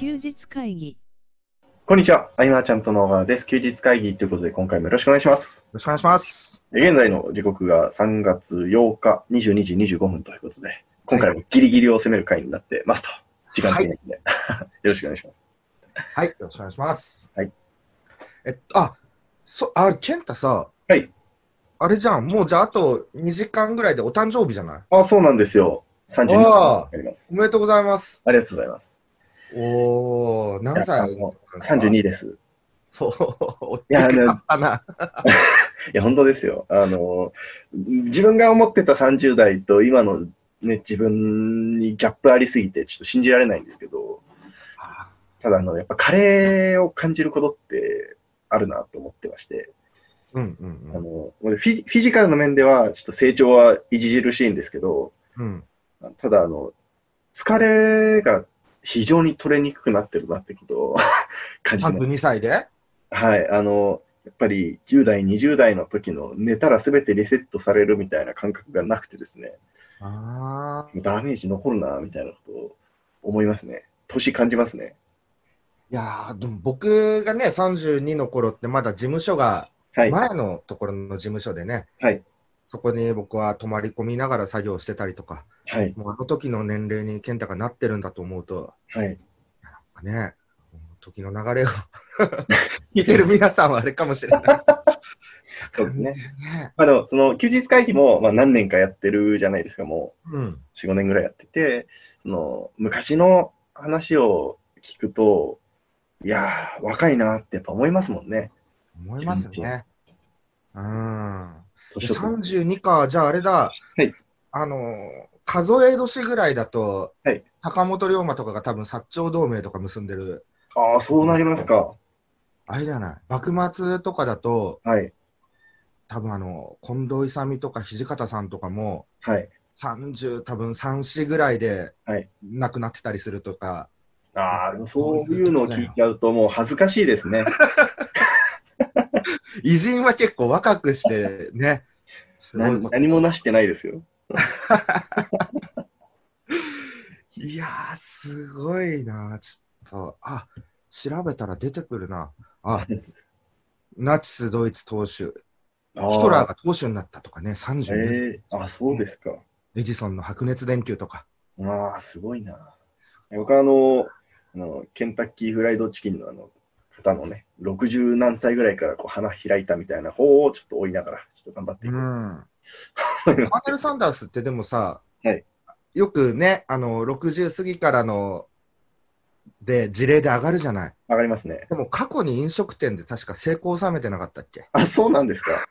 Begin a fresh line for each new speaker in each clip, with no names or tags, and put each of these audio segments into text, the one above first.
休日会議
こんにちは。アイマーちゃんとの小川です。休日会議ということで、今回もよろしくお願いします。
よろしくお願いします。
現在の時刻が3月8日22時25分ということで、今回もギリギリを攻める回になってますと。時間的にで、よろしくお願いします。
はい、よろしくお願いします。
はい。
えっと、あ、そ、あ、健太さ、
はい。
あれじゃん、もうじゃああと2時間ぐらいでお誕生日じゃない？
あ、そうなんですよ。32分
あ
あります。
おめでとうございます。
ありがとうございます。
おー、何歳
いやあの32です。
おお、
いやあの。いや、本当ですよ。あの、自分が思ってた30代と今のね、自分にギャップありすぎて、ちょっと信じられないんですけど、ただ、あの、やっぱカレーを感じることってあるなと思ってまして、
うんうんうん。
あの、俺フィフィジカルの面では、ちょっと成長は著しいんですけど、
うん、
ただ、あの、疲れが非常に取れにくくなってるなってことを 感じてます。
32歳で？
はい、あの、やっぱり10代、20代の時の寝たら全てリセットされるみたいな感覚がなくてですね、
あー。
ダメージ残るな、みたいなことを思いますね。年感じますね。
いやー、でも僕がね、32の頃ってまだ事務所が、
はい。
前のところの事務所でね、
はい。
そこに僕は泊まり込みながら作業してたりとか、
はい。
もうあの時の年齢に健太がなってるんだと思うと、
はい。
ね、時の流れを 聞いてる皆さんはあれかもしれない。
そうですね。
ね
あの、その休日会議も、まあ、何年かやってるじゃないですか、も
うん。
う4、5年ぐらいやってて、その昔の話を聞くと、いやー、若いなってやっぱ思いますもんね。
思いますね。うん。で
年取って
32か、じゃああれだ、
はい
あの、数え年ぐらいだと、
はい
坂本龍馬とかが多分薩長同盟とか結んでる、
ああ、そうなりますか。
あれじゃない、幕末とかだと、
はい。
多分あの、近藤勇とか土方さんとかも、
はい。
30、多分3、4ぐらいで
はい
亡くなってたりするとか、
ああ、そういうのを聞いちゃうともう恥ずかしいですね。
偉人は結構若くしてね。
何もなしてないですよ。
いやー、すごいな、ちょっと、あ、調べたら出てくるな。あ、ナチス・ドイツ党首、ヒトラーが党首になったとかね、32、
ええあ、そうですか。
エジソンの白熱電球とか。
ああ、すごいな。僕はあの、あのケンタッキーフライドチキンのあの方のね、60何歳ぐらいからこう花開いたみたいな方をちょっと追いながら、ちょっと頑張っていうこう。
ん。カーネル・サンダースってでもさ、
はい
よくね、あの、60過ぎからの、で、事例で上がるじゃない？
わかりますね。
でも過去に飲食店で確か成功を収めてなかったっけ？
あ、そうなんですか？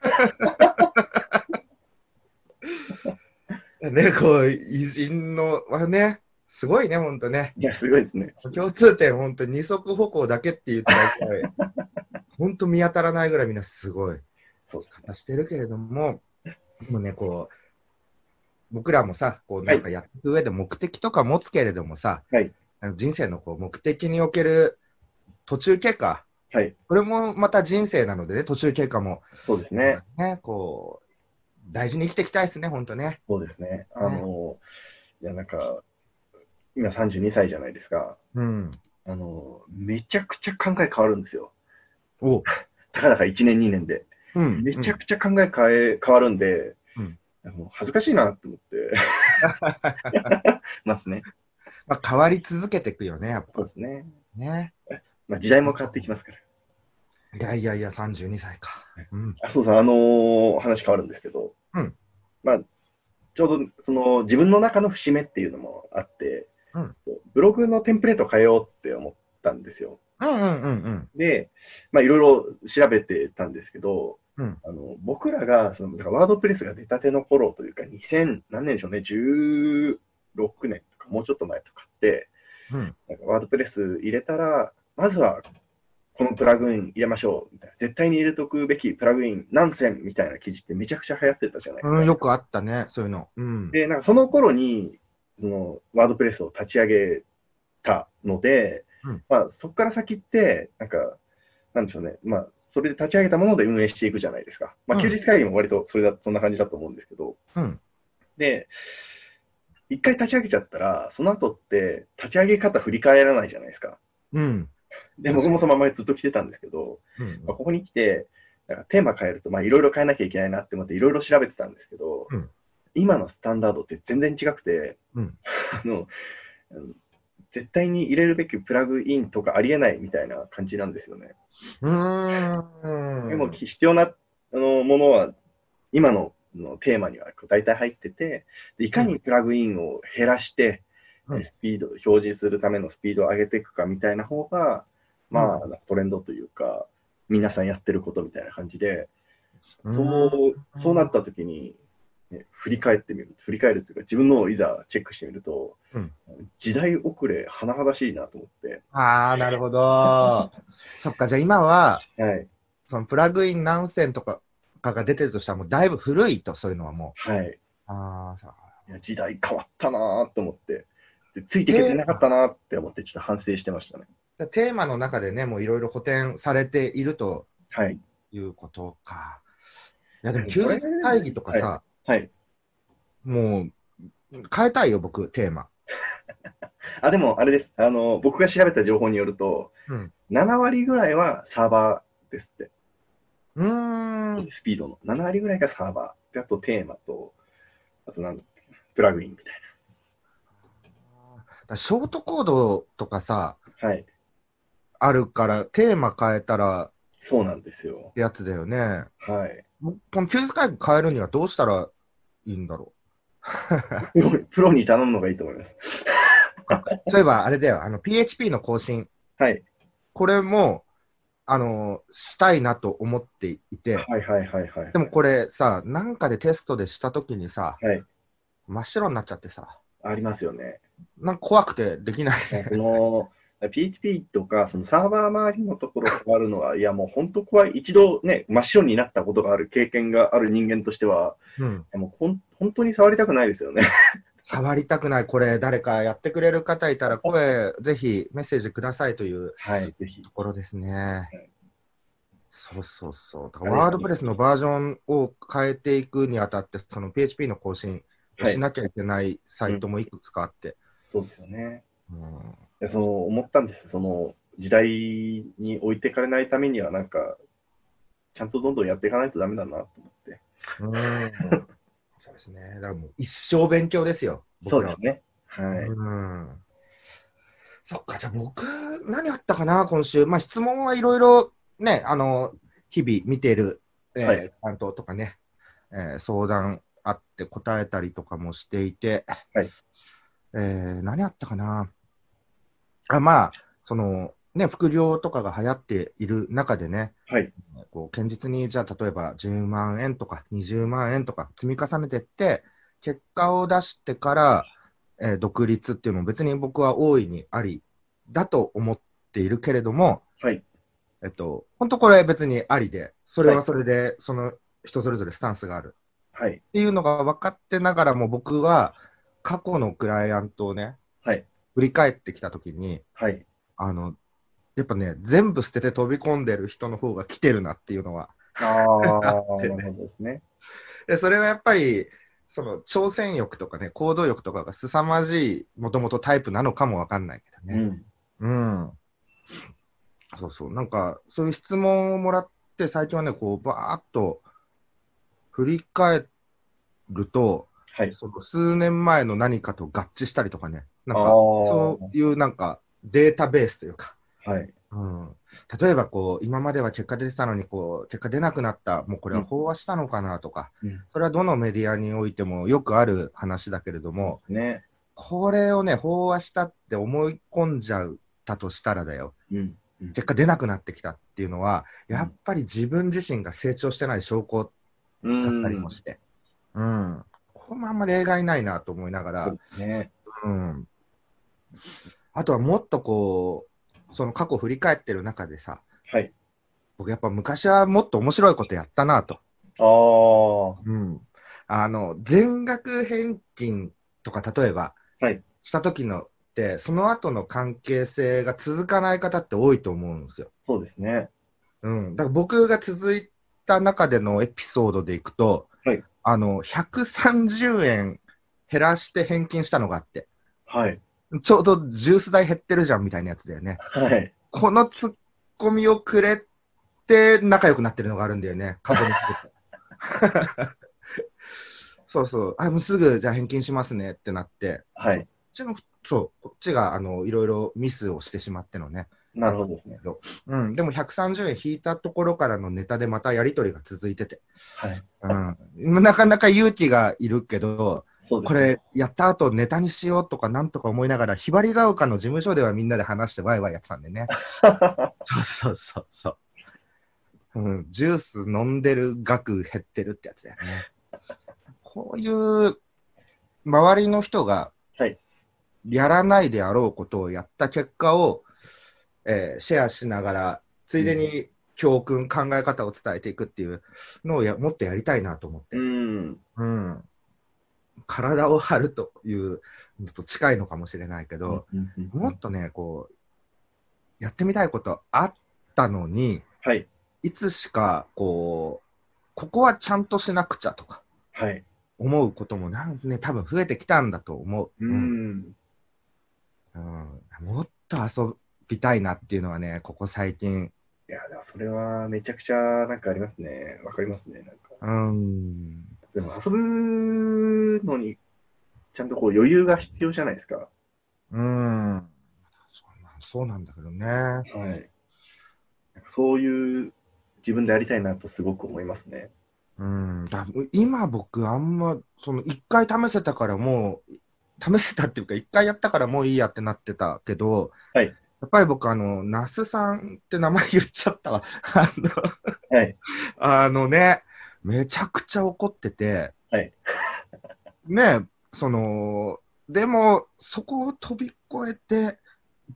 ね、こう、偉人のはね、すごいね、ほんとね。
いや、すごいですね。
共通点、ほんと二足歩行だけって言ったら、ほんと見当たらないぐらいみんなすごい
そうね。
方してるけれども、でもね、こう、僕らもさ、こう、なんかやっていく上で目的とか持つけれどもさ、
はい
あの人生のこう目的における途中経過、
はい。
これもまた人生なのでね、途中経過も、
そうですね。
ね、こう、大事に生きていきたいですね、ほんとね。
そうですね。あの、いや、なんか、今32歳じゃないですか。
うん。
あの、めちゃくちゃ考え変わるんですよ。
お
たかだか1年、2年で。
うん。
めちゃくちゃ考え変え変わるんで、
うん
恥ずかしいなって思って ますね。
まあ、変わり続けていくよね、やっぱ
そうですね。
ね。
まあ、時代も変わってきますから。
いやいやいや、32歳か。うん。
あそうそう、あのー話変わるんですけど、
うん
まあ、ちょうどその自分の中の節目っていうのもあって、
うん
ブログのテンプレート変えようって思ったんですよ。
うんうんうんうん。
で、まあ、いろいろ調べてたんですけど、
うん
あの僕らがそのだからワードプレスが出たての頃というか、2000何年でしょうね、16年とか、もうちょっと前とかって、
うん
なんかワードプレス入れたら、まずはこのプラグイン入れましょうみたいな、絶対に入れとくべきプラグイン何千みたいな記事ってめちゃくちゃ流行ってたじゃないですか。
うん、よくあったね、そういうの。うん。
で、なんかその頃にそのワードプレスを立ち上げたので、
うん
まあ、そこから先って、なんか、なんでしょうね、まあ、それで立ち上げたもので運営していくじゃないですか。まあ、
うん
休日会議も割とそれだそんな感じだと思うんですけど、
うん。
で、一回立ち上げちゃったら、その後って立ち上げ方振り返らないじゃないですか。
うん。
で、僕もそのままずっと着てたんですけど、
うん
まあ、ここに来て、なんかテーマ変えると、まあ、いろいろ変えなきゃいけないなって思って、いろいろ調べてたんですけど、
うん
今のスタンダードって全然違くて、
うん
あの、うん絶対に入れるべきプラグインとかありえないみたいな感じなんですよね。
うーん。
でも、必要なあのものは、今ののテーマには大体入ってて、でいかにプラグインを減らして、
うん
スピード、表示するためのスピードを上げていくかみたいな方が、まあ、トレンドというか、皆さんやってることみたいな感じで、
うん
そう、そうなった時に、ね、振り返ってみる、振り返るというか、自分のをいざチェックしてみると、
うん
時代遅れ、甚だしいなと思って、
ああ、なるほど。そっか、じゃあ今は、
はい、
そのプラグイン何選とかが出てるとしたら、もうだいぶ古いと、そういうのはも
はい。
う。ああ、そう。
いや時代変わったなと思ってで、ついていけてなかったなって思って、ちょっと反省してましたね。
じゃあテーマの中でね、もういろいろ補填されていると
はい。
いうことか。いや、でも休日会議とかさ、
はい。
もう変えたいよ、僕、テーマ。
あ、でも、あれです。あの、僕が調べた情報によると、
うん
7割ぐらいはサーバーですって。
うーん。
スピードの。7割ぐらいがサーバー。であとテーマと、あとなんだっけプラグインみたい
だからショートコードとかさ、
な。はい。
あるから、テーマ変えたら
そうなんですよ
やつだよね。
はい。
もうこの休日会議変えるにはどうしたらいいんだろ
プロ プロに頼むのがいいと思います。
う。そういえば、あれだよ、あの、PHP の更新。
はい。
これも、あの、したいなと思っていて、
はいはいはいはい。
でもこれさ、なんかでテストでしたときにさ、
はい。
真っ白になっちゃってさ、
ありますよね。
なんか怖くてできない。
この PHP とか、そのサーバー周りのところを触るのは、いやもう本当怖い。一度ね、真っ白になったことがある経験がある人間としては、
うん、
もうほん本当に触りたくないですよね。
触りたくない、これ、誰かやってくれる方いたら、声、ぜひメッセージくださいという
はい、ぜひ
と。ころですね。
い
そうそうそう。だからワードプレスのバージョンを変えていくにあたって、その PHP の更新しなきゃいけないサイトもいくつかあって。
そうですよね。
うん
でその思ったんです。その時代に置いていかれないためには、なんか、ちゃんとどんどんやっていかないとダメだなと思って。
うん そうですね。だからもう一生勉強ですよ。僕らは
そうですね。はい。
うんそっか、じゃあ僕、何あったかな、今週。まあ、質問はいろいろね、あの、日々見てる、えー
はい
担当とかね、えー相談あって答えたりとかもしていて、
はい
えー何あったかな。あまあ、その、ね、副業とかが流行っている中でね、
はい。
こう堅実にじゃあ例えば10万円とか20万円とか積み重ねていって結果を出してから、えー独立っていうのも別に僕は大いにありだと思っているけれども、
はい。
えっと、本当これ別にありでそれ
は
はいそれでその人それぞれスタンスがある
はい。
っていうのが分かってながらも僕は過去のクライアントをね
はい。
振り返ってきた時に
はい。
あのやっぱね全部捨てて飛び込んでる人の方が来てるなっていうのは
ああ、なるほどですね。
でそれはやっぱりその挑戦欲とかね行動欲とかが凄まじいもともとタイプなのかもわかんないけどね。
うん。
うん、そうそうなんかそういう質問をもらって最近はねこうバーっと振り返ると
はい。
その数年前の何かと合致したりとかね。なんかそういうなんかデータベースというか。
はい。
うん、例えばこう今までは結果出てたのにこう結果出なくなった。もうこれは飽和したのかなとか、
うん。
それはどのメディアにおいてもよくある話だけれども
ね。
これをね飽和したって思い込んじゃったとしたらだよ。
うん。うん。
結果出なくなってきたっていうのはやっぱり自分自身が成長してない証拠
うん
だったりもして、うんこれもあんまり例外ないなと思いながら、
ね。
うん、あとはもっとこうその過去振り返ってる中でさ
はい。
僕やっぱ昔はもっと面白いことやったなと。
ああ。
うん。あの、全額返金とか例えば、
はい
した時のって、その後の関係性が続かない方って多いと思うんですよ。
そうですね。
うん。だから僕が続いた中でのエピソードでいくと、
はい
あの、130円減らして返金したのがあって、
はい。
ちょうどジュース代減ってるじゃんみたいなやつだよね。
はい。
このツッコミをくれて仲良くなってるのがあるんだよね。過去に。そうそう。あ、もうすぐじゃあ返金しますねってなって、
はい。
こっちの、そう、こっちがあのいろいろミスをしてしまってのね。
なるほどですね。
うん、でも130円引いたところからのネタでまたやり取りが続いてて、
はい。
うん、なかなか勇気がいるけど、
ね。
これやった後ネタにしようとかなんとか思いながら、ひばりが丘の事務所ではみんなで話してワイワイやってたんでね。そうそうそうそう。うん、ジュース飲んでる額減ってるってやつだよね。こういう周りの人が
はい
やらないであろうことをやった結果を、えーシェアしながら、ついでに教訓、考え方を伝えていくっていうのをやもっとやりたいなと思って。
うん。
うん、体を張るというのと近いのかもしれないけど、もっとね、こう、やってみたいことあったのに、
はい。
いつしか、こう、ここはちゃんとしなくちゃとか
はい。
思うこともなんね、多分増えてきたんだと思う。
う
うん
ん。
うんもっと遊びたいなっていうのはね、ここ最近。
いや、でもそれはめちゃくちゃなんかありますね。わかりますね。なんか。
うん。
でも遊ぶのに、ちゃんとこう余裕が必要じゃないですか。
うん。そうなんだけどね。
はい。そういう自分でやりたいなとすごく思いますね。
うん、だ今僕あんまその一回試せたからもう試せたっていうか一回やったからもういいやってなってたけど、
はい
やっぱり僕あの那須さんって名前言っちゃったわ。あの
はい。
あのねめちゃくちゃ怒ってて、
はい。
ねそのでもそこを飛び越えて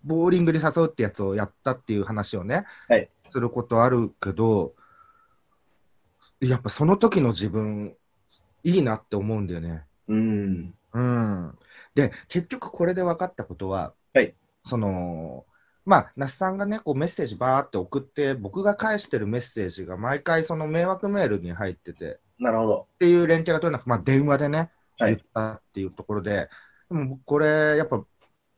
ボーリングに誘うってやつをやったっていう話をね、
はい。
することあるけどやっぱその時の自分いいなって思うんだよね。
うん。
うん、で結局これで分かったことは、
はい。
そのまあ那須さんがねこうメッセージバーって送って僕が返してるメッセージが毎回その迷惑メールに入ってて
なるほど。
っていう連携が取れなくまあ、電話でね、
はい
言ったっていうところで、でも僕これ、やっぱ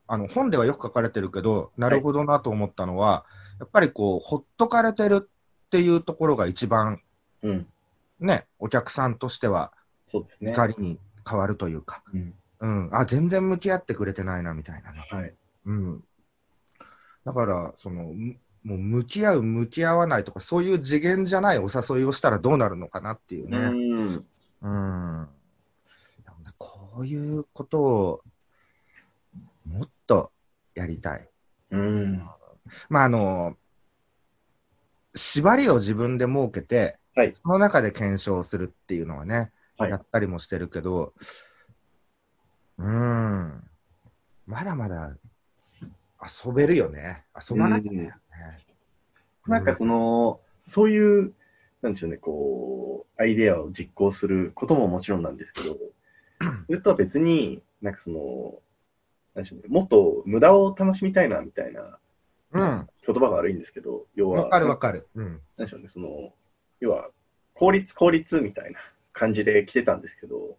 あの本ではよく書かれてるけど、なるほどなと思ったのは、やっぱりこう、ほっとかれてるっていうところが一番
うん。
ね、お客さんとしては
ね。
怒りに変わるというか、
うん。
うん、あ全然向き合ってくれてないなみたいなね。
はい。
うん、だからその、むもう向き合う、向き合わないとか、そういう次元じゃないお誘いをしたらどうなるのかなっていうね。
うん。
うんこういうことをもっとやりたい。
うん。
まああの縛りを自分で設けて、
はい
その中で検証するっていうのはね、
はい
やったりもしてるけど、うん、まだまだ遊べるよね。遊ばなきゃね。
なんかその、そういう、なんでしょうね、こう、アイデアを実行することももちろんなんですけど、それとは別に、なんかその、なんでしょうね、もっと無駄を楽しみたいな、みたいな、
うん、
言葉が悪いんですけど、要は、
わかるわかる。うん、
なんでしょうね、その、要は、効率効率みたいな感じで来てたんですけど、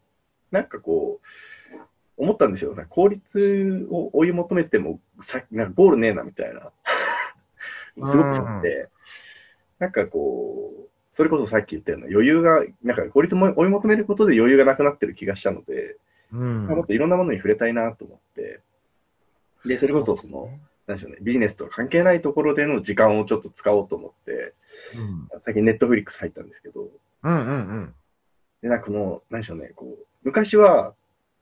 なんかこう、思ったんですよ。なんか効率を追い求めても、さなんかゴールねえな、みたいな。すごく思って、なんかこう、それこそさっき言ったような余裕が、なんか効率も追い求めることで余裕がなくなってる気がしたので、
うん。
もっといろんなものに触れたいなと思って、で、それこそその、なんでしょうね、ビジネスとは関係ないところでの時間をちょっと使おうと思って、
うん。
最近ネットフリックス入ったんですけど、
うんうんうん。
で、なんかこの、なんでしょうね、こう、昔は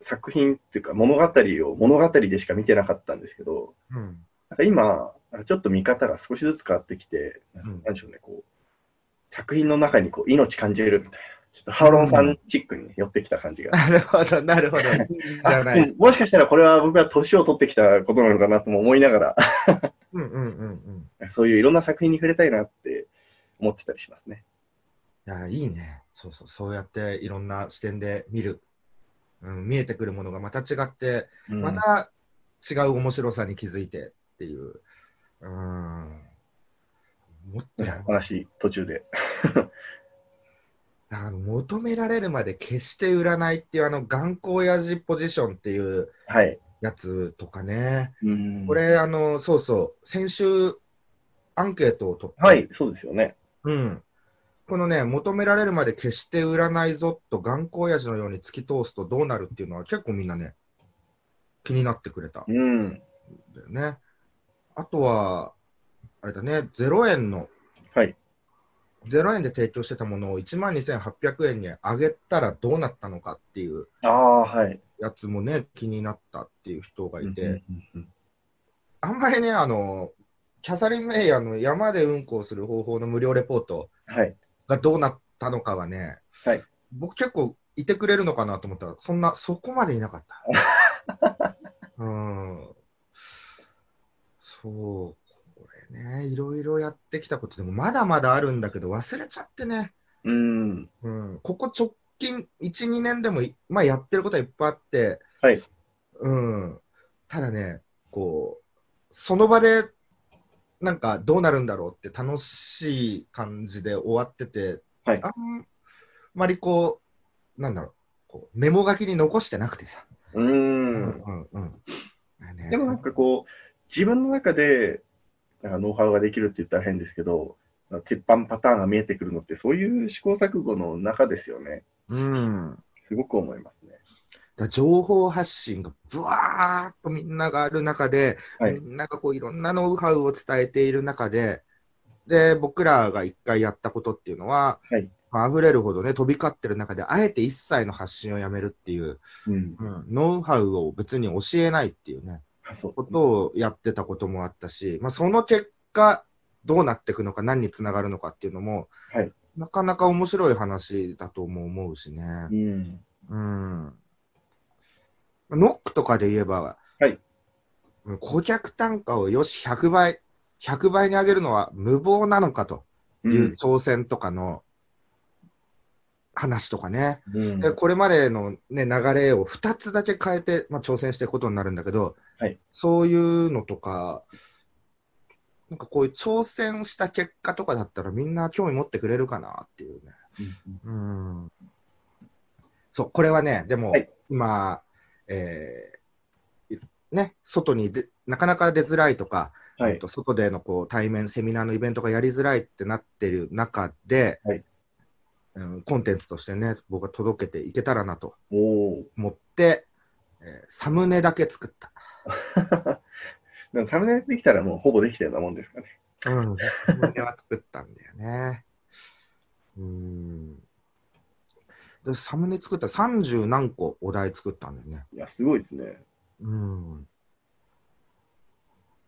作品っていうか物語を物語でしか見てなかったんですけど、
うん
なんか今、ちょっと見方が少しずつ変わってきて、なんでしょうね、こう、作品の中にこう命感じるみたいな、ちょっとハーロンさんチックに寄ってきた感じが。
なるほど、なるほど。じゃない
もしかしたらこれは僕が年を取ってきたことなのかなとも思いなが
うんうんうんうん。
ら、そういういろんな作品に触れたいなって思ってたりしますね。
いや、いいね。そうそう、そうやっていろんな視点で見る。うん、見えてくるものがまた違って、
うん
また違う面白さに気づいてっていう。うん。もっとや
話途中で。
あの求められるまで決して売らないっていうあの頑固親父ポジションっていう
はい。
やつとかね。
うん
こ、れ、あの、そうそう、先週、アンケートを取って、
はい、そうですよね。
うん。このね、求められるまで決して売らないぞと頑固親父のように突き通すとどうなるっていうのは結構みんなね、気になってくれたん
うん。
だよね。あとは、あれだね、0円の、
はい。
0円で提供してたものを1万2800円に上げたらどうなったのかっていう
ああ、はい。
やつもね、気になったっていう人がいて、あんまりね、あの、キャサリン・メイヤーの山で運行する方法の無料レポート
はい。
がどうなったのかはね、
はい
僕結構いてくれるのかなと思ったら、そんな、そこまでいなかった。うん。そう、これね、いろいろやってきたことでも、まだまだあるんだけど、忘れちゃってね、
うん。
うん、ここ直近1、2年でもい、まあ、やってることはいっぱいあって、
はい
うん、ただね、こう、その場で、なんかどうなるんだろうって楽しい感じで終わってて、
はい
あんまりこう、なんだろう、こうメモ書きに残してなくてさ。
う。
うんんうんね
でもなんかこう、自分の中で、なんかノウハウができるって言ったら変ですけど、鉄板パターンが見えてくるのって、そういう試行錯誤の中ですよね。
うん
すごく思いますね。
だ情報発信がぶわーっとみんながある中で、
はい
みんながこういろんなノウハウを伝えている中で、で、僕らが一回やったことっていうのは、
はい
まあ溢れるほどね、飛び交ってる中で、あえて一切の発信をやめるっていう、
うん。
うんノウハウを別に教えないっていうね、
そう。
ことをやってたこともあったし、まあ、その結果、どうなっていくのか、何につながるのかっていうのも、
はい
なかなか面白い話だとも思うしね。
うん。
うん。ノックとかで言えば、
はい。
うん顧客単価をよし100倍、100倍に上げるのは無謀なのかという挑戦とかの話とかね。
うん。
でこれまでの、ね、流れを2つだけ変えて、まあ、挑戦していくことになるんだけど、
はい。
そういうのとか、なんかこういう挑戦した結果とかだったらみんな興味持ってくれるかなっていうね。うん。そう、これはね、でも、
はい。
今、えーいね、外にでなかなか出づらいとか、
はい
えっと。外でのこう対面、セミナーのイベントがやりづらいってなってる中で、
はい
うん、コンテンツとしてね、僕は届けていけたらなと。思って、えーサムネだけ作った。
でもサムネできたらもうほぼできたようなもんですかね。
うん、サムネは作ったんだよね。うん。で、サムネ作ったら30何個お題作ったんだよね。
いや、すごいですね。
うん。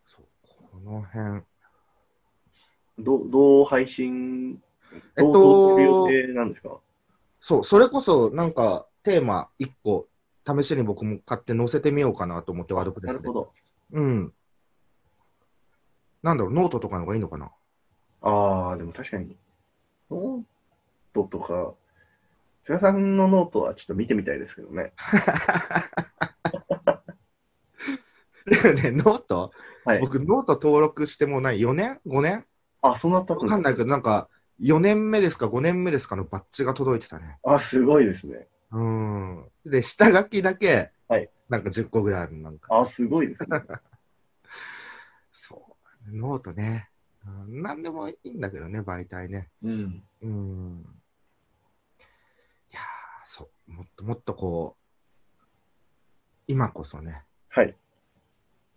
そう、この辺。
どうどう配信、
えっと
どう予定なんですか？
そう、それこそなんかテーマ1個、試しに僕も買って載せてみようかなと思って、ワードプレスで
なるほ。ど。
うん。なんだろう、ノートとかの方がいいのかな？
ああ、でも確かに、ノートとか、菅さんのノートはちょっと見てみたいですけどね。
でもね、 note、
はい。
僕、ノート登録してもうない、4年 ?5 年？
あ、そんな経つ
わかんないけど、なんか、4年目ですか、5年目ですかのバッジが届いてたね。
あ、すごいですね。
うん。で、下書きだけ、
はい
なんか10個ぐらいある、なんか。
あ、すごいですね。
そう。ノートね。うん、なんでもいいんだけどね、媒体ね。
うん。
うん。もっとこう、今こそね、
はい。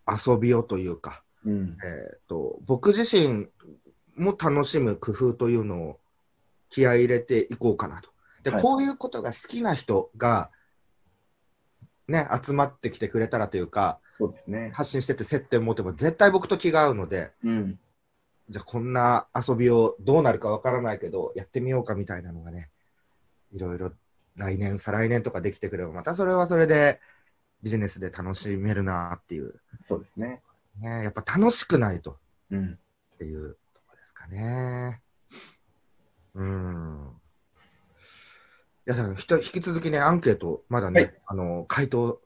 遊びをというか、
うん。
えっ、と、僕自身も楽しむ工夫というのを気合い入れていこうかなと。で、
はい
こういうことが好きな人が、ね、集まってきてくれたらというか、
そうですね。
発信してて接点持てば絶対僕と気が合うので、
うん。
じゃあこんな遊びをどうなるかわからないけど、やってみようかみたいなのがね、いろいろ来年、再来年とかできてくれば、またそれはそれでビジネスで楽しめるなっていう、
そうですね。
ね、やっぱ楽しくないと
うん。
っていうところですかね。うん。いや、ひと引き続きね、アンケート、まだね、
はい
あの、回答、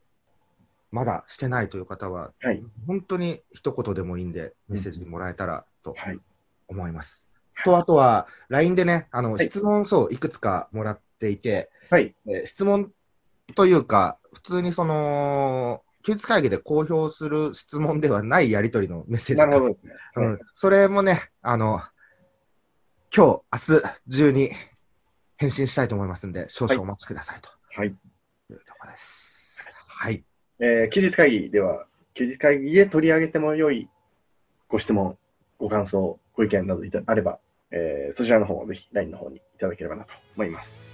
まだしてないという方は、
はい。
本当に一言でもいいんで、メッセージもらえたらと
はい。
思います。と、あとは、LINE でね、あの、
はい
質問、そう、いくつかもらっていて、
はい。
えー質問というか、普通にその、休日会議で公表する質問ではないやり取りのメッセージ
なるほどね。
うん、それもね、あの、今日、明日中に返信したいと思いますんで、少々お待ちくださいと
はい。
いうところです。はい。
えー休日会議では、休日会議で取り上げても良いご質問、ご感想、ご意見などいたあれば、えーそちらの方をぜひ LINE の方にいただければなと思います。